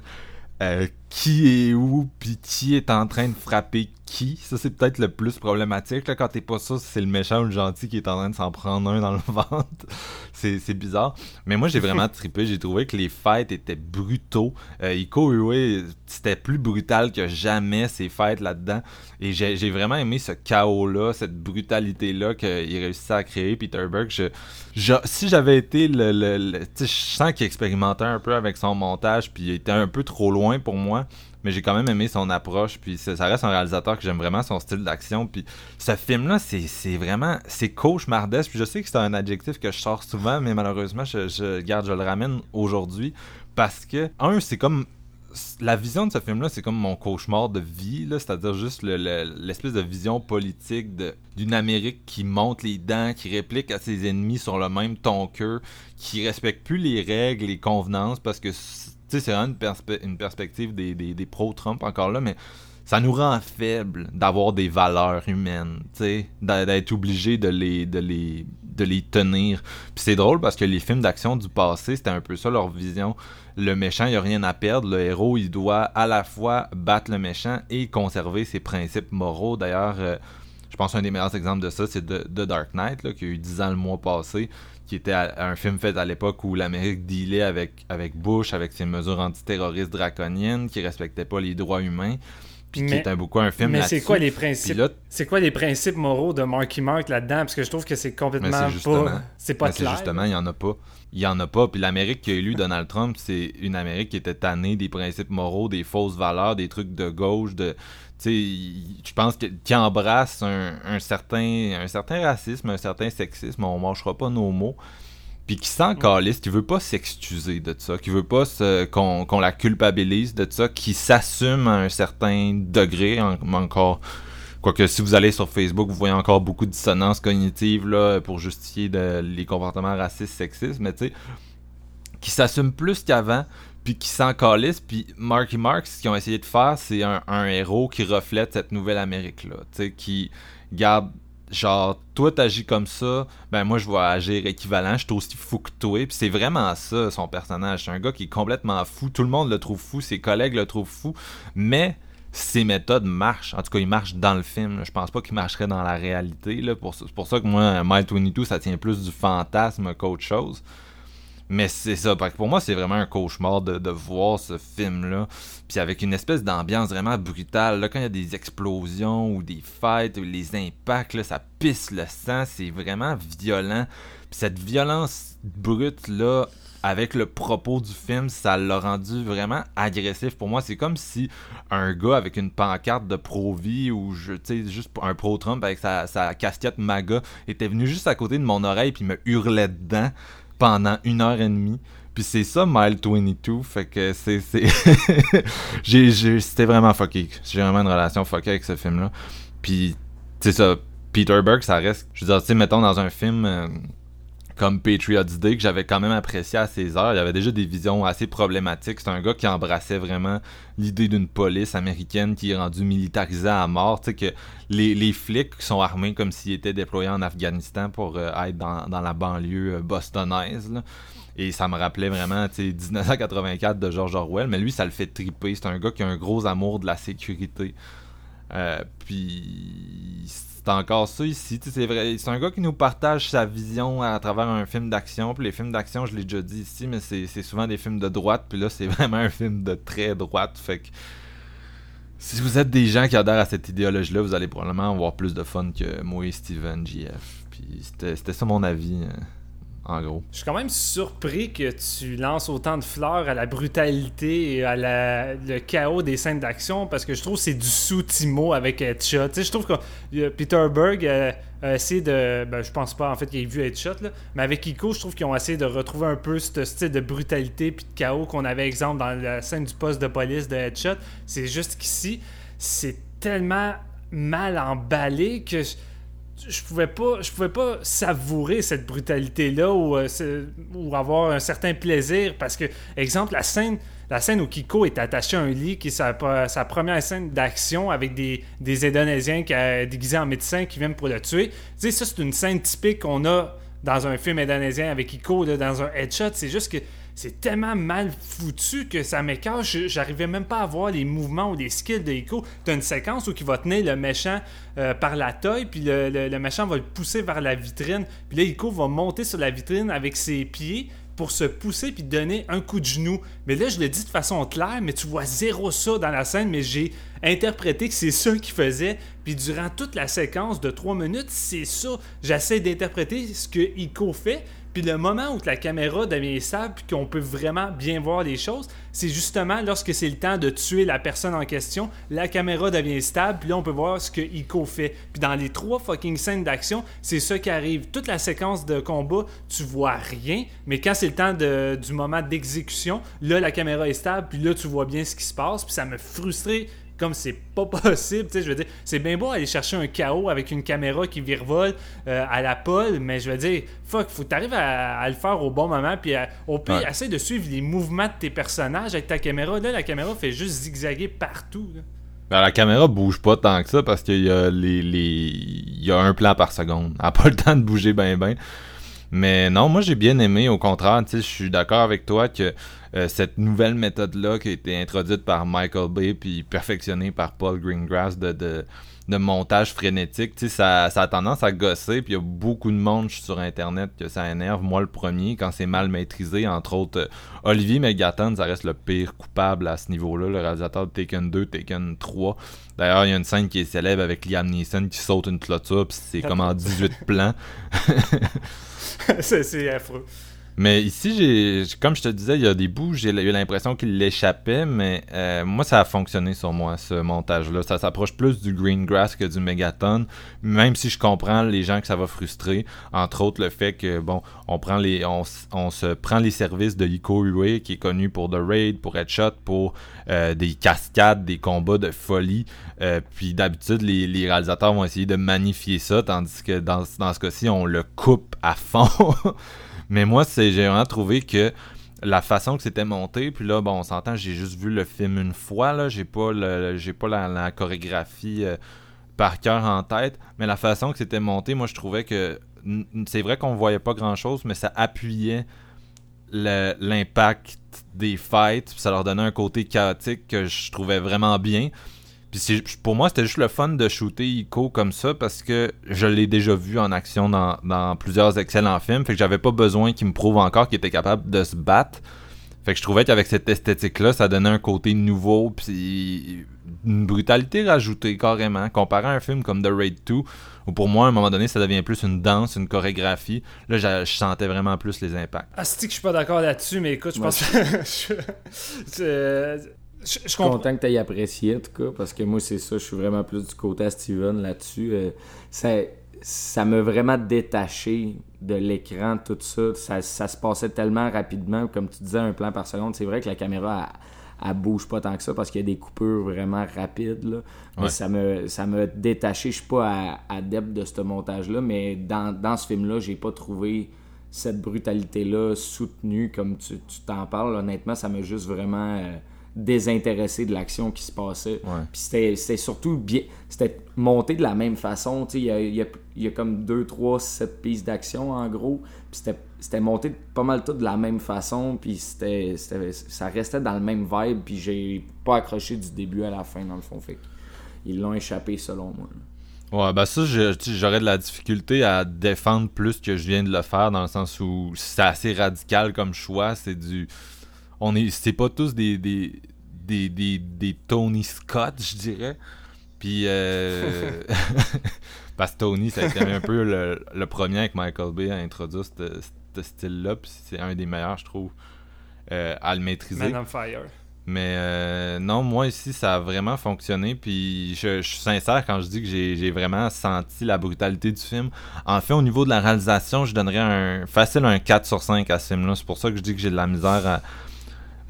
euh, qui est où, puis qui est en train de frapper qui? Ça, c'est peut-être le plus problématique. Là, quand t'es pas ça, c'est le méchant ou le gentil qui est en train de s'en prendre un dans le ventre. c'est bizarre. Mais moi, j'ai vraiment trippé. J'ai trouvé que les fights étaient brutaux. Euh, Iko Uwe, c'était plus brutal que jamais, ces fights là-dedans. Et j'ai vraiment aimé ce chaos-là, cette brutalité-là qu'il réussissait à créer, Peter Berg. Je, si j'avais été le... le, je sens qu'il expérimentait un peu avec son montage, puis il était un peu trop loin pour moi mais j'ai quand même aimé son approche. Puis ça, reste un réalisateur que j'aime vraiment, son style d'action. Puis ce film-là, c'est vraiment. C'est cauchemardesque. Puis je sais que c'est un adjectif que je sors souvent, mais malheureusement, je, garde, je le ramène aujourd'hui. Parce que, un, c'est comme. La vision de ce film-là, c'est comme mon cauchemar de vie, c'est-à-dire juste l'espèce de vision politique d'une Amérique qui monte les dents, qui réplique à ses ennemis sur le même ton qu'eux, qui respecte plus les règles, les convenances, parce que c'est une, une perspective des, des, pro-Trump encore là, mais ça nous rend faibles d'avoir des valeurs humaines, d'être obligé de les, de les, de les tenir. Puis c'est drôle parce que les films d'action du passé, c'était un peu ça leur vision. Le méchant, il a rien à perdre. Le héros, il doit à la fois battre le méchant et conserver ses principes moraux. D'ailleurs, euh, je pense qu'un des meilleurs exemples de ça, c'est The, Dark Knight, là, qui a eu 10 ans le mois passé, qui était un film fait à l'époque où l'Amérique dealait avec, avec Bush, avec ses mesures antiterroristes draconiennes, qui respectait pas les droits humains puis qui était beaucoup un film Mais c'est quoi les principes C'est quoi les principes moraux de Marky Mark là-dedans? Parce que je trouve que c'est complètement pas c'est pas clair. justement, il y en a pas. Il y en a pas. Puis l'Amérique qui a élu Donald Trump, c'est une Amérique qui était tannée des principes moraux, des fausses valeurs, des trucs de gauche de tu sais, je pense qu'il embrasse un, un, certain un certain racisme, un certain sexisme, on mangera pas nos mots puis qui s'en calisse, qui veut pas s'excuser de ça, qui veut pas qu'on la culpabilise de ça, qui s'assume à un certain degré encore. Quoique si vous allez sur Facebook, vous voyez encore beaucoup de dissonance cognitive là, pour justifier les comportements racistes, sexistes, mais tu sais, qui s'assume plus qu'avant, puis qui s'en calisse, puis Marky Mark, ce qu'ils ont essayé de faire, c'est un, un, héros qui reflète cette nouvelle Amérique-là, tu sais, qui garde genre toi t'agis comme ça ben moi je vais agir équivalent je suis aussi fou que toi. Puis c'est vraiment ça son personnage. C'est un gars qui est complètement fou. Tout le monde le trouve fou ses collègues le trouvent fou. Mais ses méthodes marchent. En tout cas il marche dans le film je pense pas qu'il marcherait dans la réalité là. C'est pour ça que moi Mile 22 ça tient plus du fantasme qu'autre chose mais c'est ça. Pour moi, c'est vraiment un cauchemar de, voir ce film-là. Puis avec une espèce d'ambiance vraiment brutale. Là, quand il y a des explosions ou des fights, ou les impacts, là, ça pisse le sang. C'est vraiment violent. Puis cette violence brute-là, avec le propos du film, ça l'a rendu vraiment agressif. Pour moi, c'est comme si un gars avec une pancarte de Pro-Vie ou je, juste un Pro-Trump avec sa, sa casquette MAGA était venu juste à côté de mon oreille puis me hurlait dedans pendant une heure et demie. Puis c'est ça, Mile 22. Fait que c'est. C'était vraiment fucké. J'ai vraiment une relation fuckée avec ce film-là. Puis, c'est ça. Peter Berg, ça reste. Je veux dire, tu sais, mettons dans un film. Euh, comme Patriots Day que j'avais quand même apprécié à ses heures. Il avait déjà des visions assez problématiques. C'est un gars qui embrassait vraiment l'idée d'une police américaine qui est rendue militarisée à mort. Tu sais, que les, les, flics sont armés comme s'ils étaient déployés en Afghanistan pour euh, être dans, dans, la banlieue euh, bostonaise. Et ça me rappelait vraiment 1984 de George Orwell. Mais lui, ça le fait triper. C'est un gars qui a un gros amour de la sécurité. Euh, puis c'est encore ça ici. C'est vrai, c'est un gars qui nous partage sa vision à travers un film d'action. Puis les films d'action, je l'ai déjà dit ici, mais c'est, souvent des films de droite. Puis là, c'est vraiment un film de très droite. Fait que si vous êtes des gens qui adhèrent à cette idéologie-là, vous allez probablement avoir plus de fun que moi et Steven GF. Puis c'était ça mon avis. Hein. Je suis quand même surpris que tu lances autant de fleurs à la brutalité et à la, le chaos des scènes d'action parce que je trouve que c'est du sous-timo avec Headshot. Tu sais, je trouve que Peter Berg a, essayé de. Ben, je pense pas en fait qu'il ait vu Headshot, là, mais avec Ico, je trouve qu'ils ont essayé de retrouver un peu ce style de brutalité puis de chaos qu'on avait, exemple, dans la scène du poste de police de Headshot. C'est juste qu'ici, c'est tellement mal emballé que pouvais pas je pouvais pas savourer cette brutalité là ou, euh, ou avoir un certain plaisir parce que exemple la scène la scène où Kiko est attaché à un lit qui est sa, sa première scène d'action avec des, des Indonésiens qui, a déguisés en médecins qui viennent pour le tuer. Ça, c'est une scène typique qu'on a dans un film indonésien avec Kiko, dans un headshot. C'est juste que c'est tellement mal foutu que ça m'écarte. J'arrivais même pas à voir les mouvements ou les skills de Ico. T'as une séquence où il va tenir le méchant euh, par la taille, puis le, méchant va le pousser vers la vitrine. Puis là, Ico va monter sur la vitrine avec ses pieds pour se pousser puis donner un coup de genou. Mais là, je le dis de façon claire, mais tu vois zéro ça dans la scène, mais j'ai interprété que c'est ça qu'il faisait. Puis durant toute la séquence de 3 minutes, c'est ça. J'essaie d'interpréter ce que Ico fait. Le moment où la caméra devient stable puis qu'on peut vraiment bien voir les choses, c'est justement lorsque c'est le temps de tuer la personne en question, la caméra devient stable, puis là on peut voir ce que Ico fait. Puis dans les trois fucking scènes d'action, c'est ça qui arrive. Toute la séquence de combat, tu vois rien, mais quand c'est le temps du moment d'exécution, là la caméra est stable, puis là tu vois bien ce qui se passe, puis ça me frustrait comme c'est pas possible. Je veux dire, c'est bien beau aller chercher un chaos avec une caméra qui virevole euh, à la pole, mais je veux dire, fuck, faut que tu arrives à, le faire au bon moment, puis au pire, essaie de suivre les mouvements de tes personnages avec ta caméra. Là, la caméra fait juste zigzaguer partout. Ben, la caméra bouge pas tant que ça parce qu'il y a les, les... il y a un plan par seconde. Elle n'a pas le temps de bouger ben ben. Mais non, moi j'ai bien aimé. Au contraire, je suis d'accord avec toi que euh, cette nouvelle méthode-là qui a été introduite par Michael Bay puis perfectionnée par Paul Greengrass de, de, de montage frénétique, tu sais, ça, ça a tendance à gosser. Puis il y a beaucoup de monde sur Internet que ça énerve. Moi, le premier, quand c'est mal maîtrisé, entre autres, euh, Olivier Megaton, ça reste le pire coupable à ce niveau-là, le réalisateur de Taken 2, Taken 3. D'ailleurs, il y a une scène qui est célèbre avec Liam Neeson qui saute une clôture, puis c'est comme en 18 plans. c'est affreux. Mais ici, j'ai, comme je te disais, il y a des bouts, j'ai eu l'impression qu'il l'échappait, mais euh, moi, ça a fonctionné sur moi, ce montage-là. Ça s'approche plus du Green Grass que du Megaton, même si je comprends les gens que ça va frustrer. Entre autres, le fait que, bon, on prend les, on, se prend les services de Iko Uwe, qui est connu pour The Raid, pour Headshot, pour euh, des cascades, des combats de folie. Euh, puis d'habitude, les, les réalisateurs vont essayer de magnifier ça, tandis que dans, dans ce cas-ci, on le coupe à fond. Mais moi, c'est j'ai vraiment trouvé que la façon que c'était monté, puis là, bon, on s'entend, j'ai juste vu le film une fois, là, j'ai pas le, j'ai pas la, chorégraphie euh, par cœur en tête, mais la façon que c'était monté, moi, je trouvais que c'est vrai qu'on voyait pas grand-chose, mais ça appuyait l'impact des fights, puis ça leur donnait un côté chaotique que je trouvais vraiment bien. Puis c'est- pour moi, c'était juste le fun de shooter Ico comme ça parce que je l'ai déjà vu en action dans, dans plusieurs excellents films. Fait que j'avais pas besoin qu'il me prouve encore qu'il était capable de se battre. Fait que je trouvais qu'avec cette esthétique-là, ça donnait un côté nouveau, puis une brutalité rajoutée carrément. Comparé à un film comme The Raid 2, où pour moi, à un moment donné, ça devient plus une danse, une chorégraphie. Là, je sentais vraiment plus les impacts. Ah, c'est que je suis pas d'accord là-dessus, mais écoute, je pense que. je, je, comprends. content que tu aies apprécié, en tout cas, parce que moi, c'est ça, je suis vraiment plus du côté à Steven là-dessus. Euh, ça ça m'a vraiment détaché de l'écran, tout ça. ça. Ça se passait tellement rapidement, comme tu disais, un plan par seconde. C'est vrai que la caméra, elle, elle bouge pas tant que ça parce qu'il y a des coupures vraiment rapides. Là. Mais Ouais. ça me ça m'a détaché. Je suis pas adepte de ce montage-là, mais dans, dans ce film-là, j'ai pas trouvé cette brutalité-là soutenue comme tu tu t'en parles. Honnêtement, ça m'a juste vraiment euh, désintéressé de l'action qui se passait. Ouais. Puis c'était surtout bien. C'était monté de la même façon. Il y a, y, a, il y a comme 2, 3, 7 pistes d'action en gros. Puis c'était- monté pas mal tout de la même façon. Puis c'était c'était- ça restait dans le même vibe. Puis j'ai pas accroché du début à la fin, dans le fond. Fait ils l'ont échappé selon moi. Ouais, bah ça, j'aurais de la difficulté à défendre plus que je viens de le faire, dans le sens où c'est assez radical comme choix. C'est du. On est. C'est pas tous des. des des, des, des Tony Scott, je dirais. Puis. Euh... parce que Tony, ça a été un peu le, le premier avec Michael Bay à introduire ce ce style-là. Puis c'est un des meilleurs, je trouve, euh, à le maîtriser. Man on Fire. Mais euh, non, moi ici, ça a vraiment fonctionné. Puis je, je suis sincère quand je dis que j'ai j'ai vraiment senti la brutalité du film. En fait, au niveau de la réalisation, je donnerais un facile un 4 sur 5 à ce film-là. C'est pour ça que je dis que j'ai de la misère à.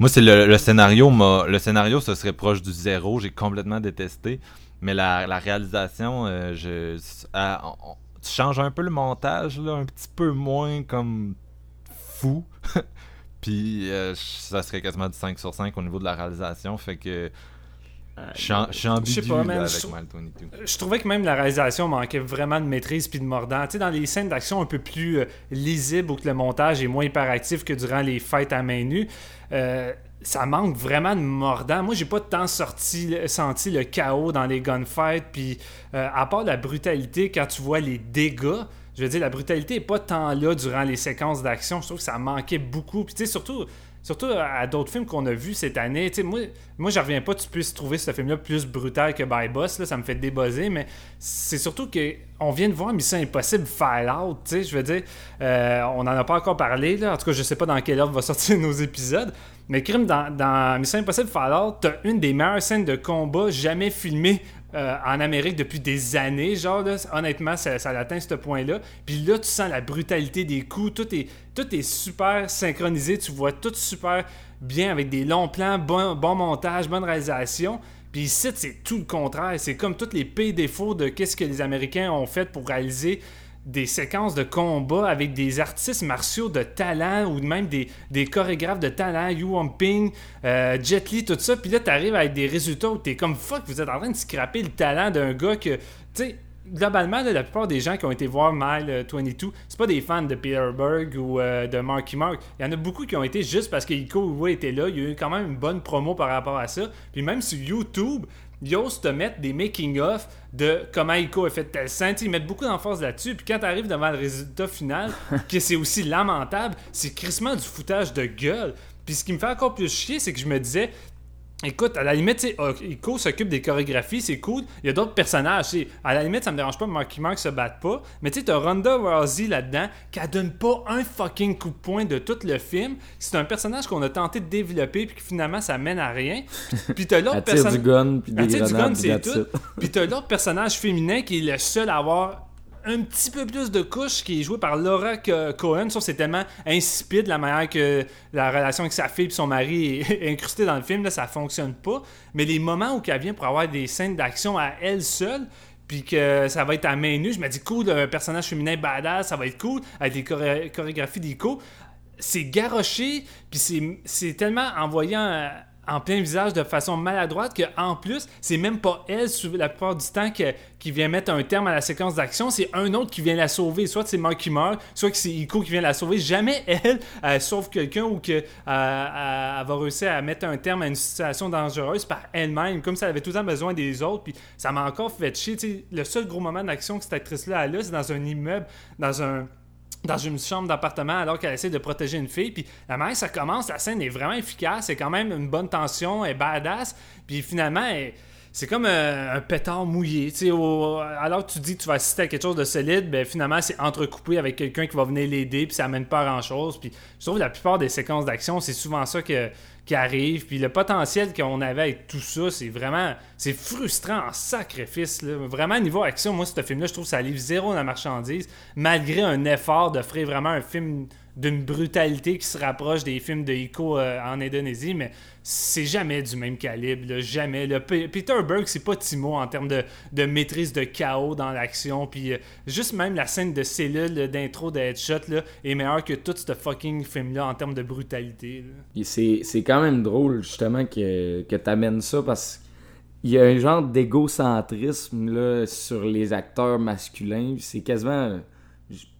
Moi, c'est le, le scénario. Le scénario, ce serait proche du zéro. J'ai complètement détesté. Mais la, réalisation, euh, je, tu changes un peu le montage, là, un petit peu moins comme fou. Puis euh, ça serait quasiment du 5 sur 5 au niveau de la réalisation. Fait que je suis en- je suis je trouve- Mile 22. Je trouvais que même la réalisation manquait vraiment de maîtrise puis de mordant. Tu sais, dans les scènes d'action un peu plus euh, lisibles où que le montage est moins hyperactif que durant les fights à main nue, euh, ça manque vraiment de mordant. Moi, j'ai pas tant sorti, senti le chaos dans les gunfights. Puis, euh, à part la brutalité, quand tu vois les dégâts, je veux dire, la brutalité est pas tant là durant les séquences d'action. Je trouve que ça manquait beaucoup. Puis, tu sais, surtout. Surtout à d'autres films qu'on a vus cette année. Tu sais, moi, moi, je reviens pas que tu puisses trouver ce film-là plus brutal que By Boss. Là, ça me fait débosser, mais c'est surtout que on vient de voir Mission Impossible Fallout. Je veux dire, euh, on n'en a pas encore parlé. Là. En tout cas, je sais pas dans quelle ordre va sortir nos épisodes. Mais crime, dans, dans Mission Impossible Fallout, t'as une des meilleures scènes de combat jamais filmées euh, en Amérique depuis des années, genre, là, honnêtement, ça, ça atteint ce point-là. Puis là, tu sens la brutalité des coups, tout est, tout est super synchronisé, tu vois tout super bien avec des longs plans, bon, bon montage, bonne réalisation. Puis ici, c'est tout le contraire. C'est comme tous les pires défauts de qu'est-ce que les Américains ont fait pour réaliser des séquences de combat avec des artistes martiaux de talent ou même des, chorégraphes de talent, Yu Wamping, euh, Jet Li, tout ça. Puis là, t'arrives avec des résultats où t'es comme fuck, vous êtes en train de scraper le talent d'un gars que, tu sais, globalement, la plupart des gens qui ont été voir Mile 22, c'est pas des fans de Peter Berg ou euh, de Marky Mark. Il y en a beaucoup qui ont été juste parce que Iko Uwe était là. Il y a eu quand même une bonne promo par rapport à ça. Puis même sur YouTube, ils osent te mettre des making-of de comment Iko a fait telle scène. T'sais, ils mettent beaucoup d'emphase là-dessus. Puis quand t'arrives devant le résultat final, que c'est aussi lamentable, c'est crissement du foutage de gueule. Puis ce qui me fait encore plus chier, c'est que je me disais, Écoute, à la limite, euh, Ico s'occupe des chorégraphies, c'est cool. Il y a d'autres personnages. tu sais. À la limite, ça me dérange pas Marky Mark se batte pas. Mais tu sais, t'as Ronda Rousey là-dedans, qui donne pas un fucking coup de poing de tout le film. C'est un personnage qu'on a tenté de développer, puis que finalement, ça mène à rien. Puis t'as l'autre tire du personnage. gun, puis des tire du gun, grenades, c'est tout. Puis t'as l'autre personnage féminin qui est le seul à avoir un petit peu plus de couches qui est joué par Laura Co- Cohen. Sauf c'est tellement insipide la manière que la relation avec sa fille et son mari est incrustée dans le film. Là, ça fonctionne pas. Mais les moments où elle vient pour avoir des scènes d'action à elle seule, puis que ça va être à main nue, je me dis cool, un personnage féminin badass, ça va être cool, avec des choré- chorégraphies d'Ico. C'est garoché, puis c'est- c'est tellement envoyé en, plein visage de façon maladroite que en plus, c'est même pas elle, la plupart du temps, que- qui vient mettre un terme à la séquence d'action, c'est un autre qui vient la sauver. Soit c'est Mark qui meurt, soit que c'est Ico qui vient la sauver. Jamais elle, elle sauve quelqu'un ou va réussir à mettre un terme à une situation dangereuse par elle-même, comme ça elle avait tout le temps besoin des autres. Puis ça m'a encore fait chier. le seul gros moment d'action que cette actrice-là a là, c'est dans un immeuble, dans un dans une chambre d'appartement alors qu'elle essaie de protéger une fille. Puis la manière ça commence, la scène est vraiment efficace. C'est quand même une bonne tension, elle est badass. Puis finalement, elle- c'est comme euh, un pétard mouillé. alors que tu dis que tu vas assister à quelque chose de solide, ben finalement, c'est entrecoupé avec quelqu'un qui va venir l'aider, puis ça amène pas à grand-chose. Puis je trouve que la plupart des séquences d'action, c'est souvent ça que, qui arrive. Puis le potentiel qu'on avait avec tout ça, c'est vraiment... C'est frustrant en sacrifice. Là. Vraiment, niveau action, moi, ce film-là, je trouve que ça livre zéro dans la marchandise, malgré un effort d'offrir vraiment un film d'une brutalité qui se rapproche des films de Ico euh, en Indonésie, mais c'est jamais du même calibre, jamais. Peter Berg, c'est pas Timo en termes de, de maîtrise de chaos dans l'action, puis euh, juste même la scène de cellule d'intro de Headshot là, est meilleure que tout ce fucking film-là en termes de brutalité. c'est quand même drôle, justement, que, que tu amènes ça parce qu'il y a un genre d'égocentrisme sur les acteurs masculins. C'est quasiment.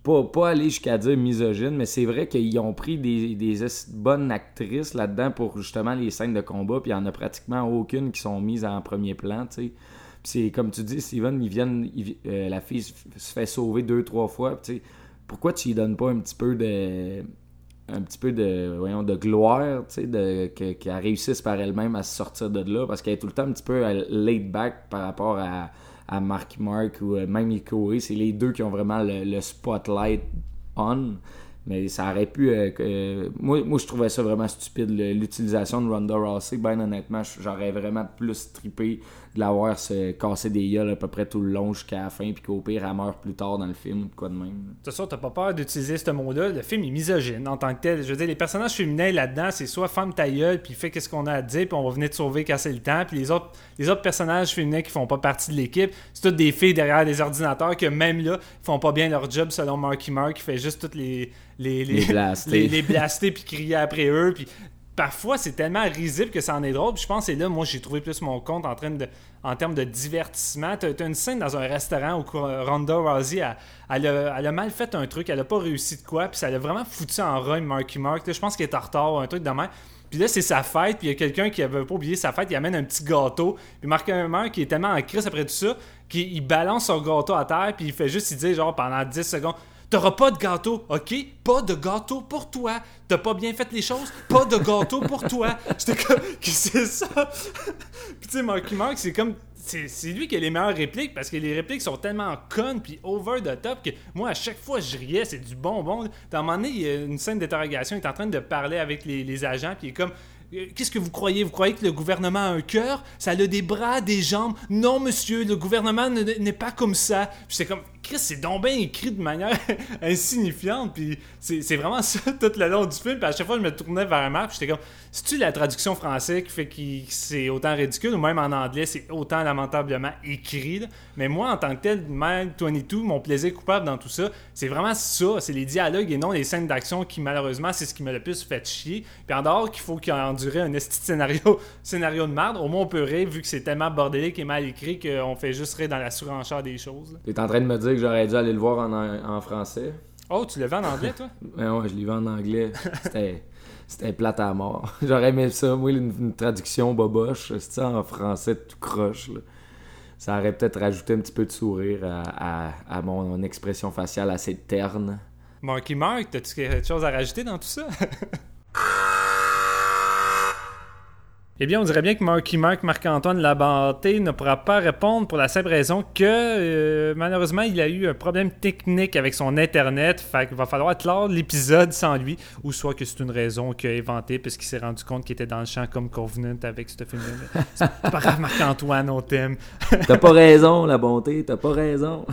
Pas, pas aller jusqu'à dire misogyne, mais c'est vrai qu'ils ont pris des, bonnes actrices là-dedans pour justement les scènes de combat, puis il n'y en a pratiquement aucune qui sont mises en premier plan, tu sais. C'est comme tu dis, Steven, ils viennent, euh, la fille se fait sauver deux, trois fois, tu sais, pourquoi tu lui donnes pas un petit peu de un petit peu de voyons de gloire tu sais qu'elle réussisse par elle-même à se sortir de là parce qu'elle est tout le temps un petit peu laid back par rapport à, à Marky Mark ou euh, même Ikori c'est les deux qui ont vraiment le spotlight on mais ça aurait pu euh, euh, moi, moi je trouvais ça vraiment stupide l'utilisation de Ronda Rousey ben honnêtement j'aurais vraiment plus trippé de la voir se casser des gueules à peu près tout le long jusqu'à la fin puis qu'au pire elle meurt plus tard dans le film quoi de même De toute façon, t'as pas peur d'utiliser ce mot-là. Le film est misogyne en tant que tel. Je veux dire, les personnages féminins là-dedans, c'est soit femme ta gueule, puis fait qu'est-ce qu'on a à dire, puis on va venir te sauver c'est le temps. Puis les autres, les autres personnages féminins qui font pas partie de l'équipe, c'est toutes des filles derrière des ordinateurs que même là, font pas bien leur job selon Marky Mark, qui fait juste toutes les les Les blaster. les, les blaster puis crier après eux, puis parfois c'est tellement risible que ça en est drôle. Puis je pense que là, moi, j'ai trouvé plus mon compte en, train de, en termes de divertissement. T'as as une scène dans un restaurant où Ronda Rousey, elle, elle a, elle a mal fait un truc, elle a pas réussi de quoi, puis ça l'a vraiment foutu en run Marky Mark. Là, je pense qu'il est en retard, un truc de même. Puis là, c'est sa fête, puis il y a quelqu'un qui avait pas oublié sa fête, il amène un petit gâteau. Puis Mark Mark, qui est tellement en crise après tout ça, qu'il il balance son gâteau à terre, puis il fait juste, il dit genre pendant 10 secondes T'auras pas de gâteau, ok? Pas de gâteau pour toi. T'as pas bien fait les choses, pas de gâteau pour toi. J'étais comme, c'est ça? puis tu sais, Marky Mark, c'est comme. C'est lui qui a les meilleures répliques parce que les répliques sont tellement connes puis over the top que moi, à chaque fois, je riais, c'est du bonbon. Dans un moment donné, il y a une scène d'interrogation, il est en train de parler avec les, les agents puis il est comme. Euh, Qu'est-ce que vous croyez? Vous croyez que le gouvernement a un cœur? Ça a des bras, des jambes? Non, monsieur, le gouvernement ne- n'est pas comme ça. C'est comme, Chris, c'est donc bien écrit de manière insignifiante. Puis c'est vraiment ça tout le long du film. Puis à chaque fois, je me tournais vers un map. J'étais comme, c'est-tu la traduction française qui fait que c'est autant ridicule ou même en anglais, c'est autant lamentablement écrit. Mais moi, en tant que tel, Mile 22, mon plaisir coupable dans tout ça, c'est vraiment ça. C'est les dialogues et non les scènes d'action qui, malheureusement, c'est ce qui m'a le plus fait chier. Puis en dehors qu'il faut qu'il endure un esti scénario, scénario de merde, au moins on peut rire vu que c'est tellement bordélique et mal écrit qu'on fait juste rire dans la surenchère des choses. T'es en train de me dire que j'aurais dû aller le voir en, en français? Oh, tu le vends en anglais, toi? Ben ouais, je l'ai vu en anglais. C'était. C'était plate à mort. J'aurais aimé ça, moi, une, une traduction boboche, c'est en français tout croche. là. Ça aurait peut-être rajouté un petit peu de sourire à, à- à mon, mon expression faciale assez terne. Marky Mark, t'as-tu quelque chose à rajouter dans tout ça? Eh bien, on dirait bien que Marky Mark, Marc-Antoine Labanté ne pourra pas répondre pour la simple raison que, euh, malheureusement, il a eu un problème technique avec son Internet. Fait qu'il va falloir clore l'épisode sans lui, ou soit que c'est une raison qu'il a inventée puisqu'il s'est rendu compte qu'il était dans le champ comme Covenant avec ce film-là. C'est pas grave, Marc-Antoine, on t'aime. T'as pas raison, la bonté, t'as pas raison.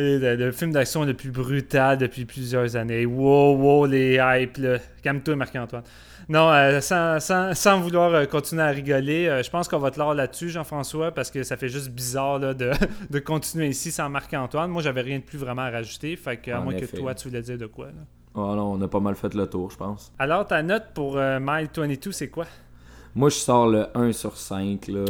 Le, le film d'action le plus brutal depuis plusieurs années. Wow, wow, les hypes, là. Calme-toi, Marc-Antoine. Non, euh, sans, sans- sans vouloir euh, continuer à rigoler, euh, je pense qu'on va te lore là-dessus, Jean-François, parce que ça fait juste bizarre là, de, de continuer ici sans Marc-Antoine. Moi, j'avais rien de plus vraiment à rajouter, fait que, à En moins effet. que toi, tu voulais dire de quoi. là. Oh non, on a pas mal fait le tour, je pense. Alors, ta note pour Mile 22, c'est quoi? Moi, je sors le 1 sur 5. Là.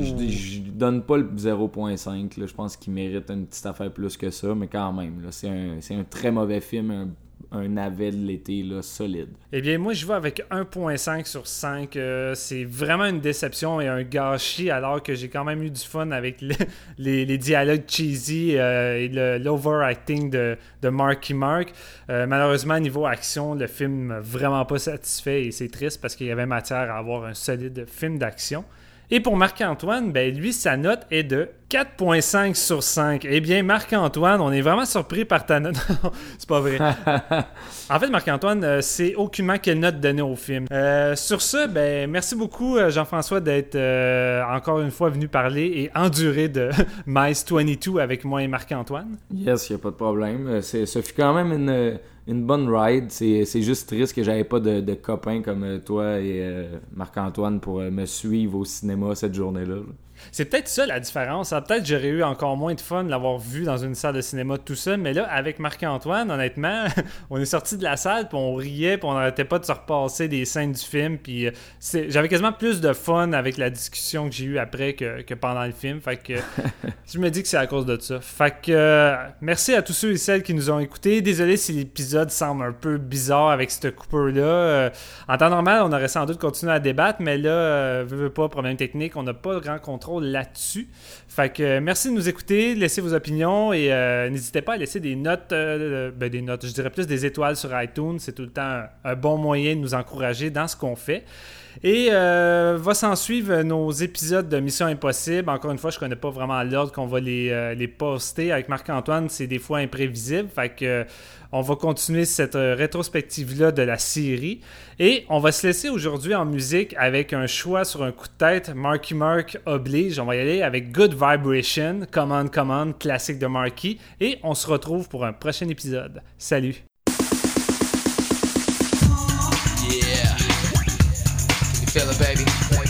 Je, je donne pas le 0.5. là. Je pense qu'il mérite une petite affaire plus que ça, mais quand même. là, C'est un, c'est un très mauvais film, un, un navet de l'été là, solide. Eh bien, moi, je vais avec 1.5 sur 5. Euh, c'est vraiment une déception et un gâchis, alors que j'ai quand même eu du fun avec le- les, dialogues cheesy euh, et l'overacting de, de Marky Mark. Euh, malheureusement, niveau action, le film vraiment pas satisfait et c'est triste parce qu'il y avait matière à avoir un solide film d'action. Et pour Marc-Antoine, ben lui, sa note est de 4.5 sur 5. Eh bien, Marc-Antoine, on est vraiment surpris par ta note. C'est pas vrai. En fait, Marc-Antoine, euh, c'est aucunement quelle note donner au film. Euh, sur ce, ben, merci beaucoup, euh, Jean-François, d'être euh, encore une fois venu parler et endurer de Mice 22 avec moi et Marc-Antoine. Yes, y a pas de problème. C'est- Ce fut quand même une, une bonne ride. C'est juste triste que j'avais pas de, de copains comme euh, toi et euh, Marc-Antoine pour euh, me suivre au cinéma cette journée-là. là. C'est peut-être ça la différence. Peut-être j'aurais eu encore moins de fun de l'avoir vu dans une salle de cinéma tout seul, mais là, avec Marc-Antoine, honnêtement, on est sorti de la salle, puis on riait, puis on n'arrêtait pas de se repasser des scènes du film, puis euh, j'avais quasiment plus de fun avec la discussion que j'ai eue après que, que pendant le film. Fait que je me dis que c'est à cause de ça. Fait que euh, merci à tous ceux et celles qui nous ont écoutés. Désolé si l'épisode semble un peu bizarre avec cette coupure-là. Euh, en temps normal, on aurait sans doute continué à débattre, mais là, euh, veux, veux pas, problème technique, on n'a pas grand contrôle là-dessus. Euh, merci de nous écouter, laissez vos opinions et euh, n'hésitez pas à laisser des notes, euh, ben, des notes, je dirais plus des étoiles sur iTunes. C'est tout le temps un bon moyen de nous encourager dans ce qu'on fait. Et euh, va s'en suivre nos épisodes de Mission Impossible. Encore une fois, je connais pas vraiment l'ordre qu'on va les, euh, les poster. Avec Marc-Antoine, c'est des fois imprévisible. Fait que euh, on va continuer cette euh, rétrospective-là de la série. Et on va se laisser aujourd'hui en musique avec un choix sur un coup de tête. Marky Mark oblige. On va y aller avec Good Vibration, Come On, Come On, classique de Marky. Et on se retrouve pour un prochain épisode. Salut! Feel it, baby?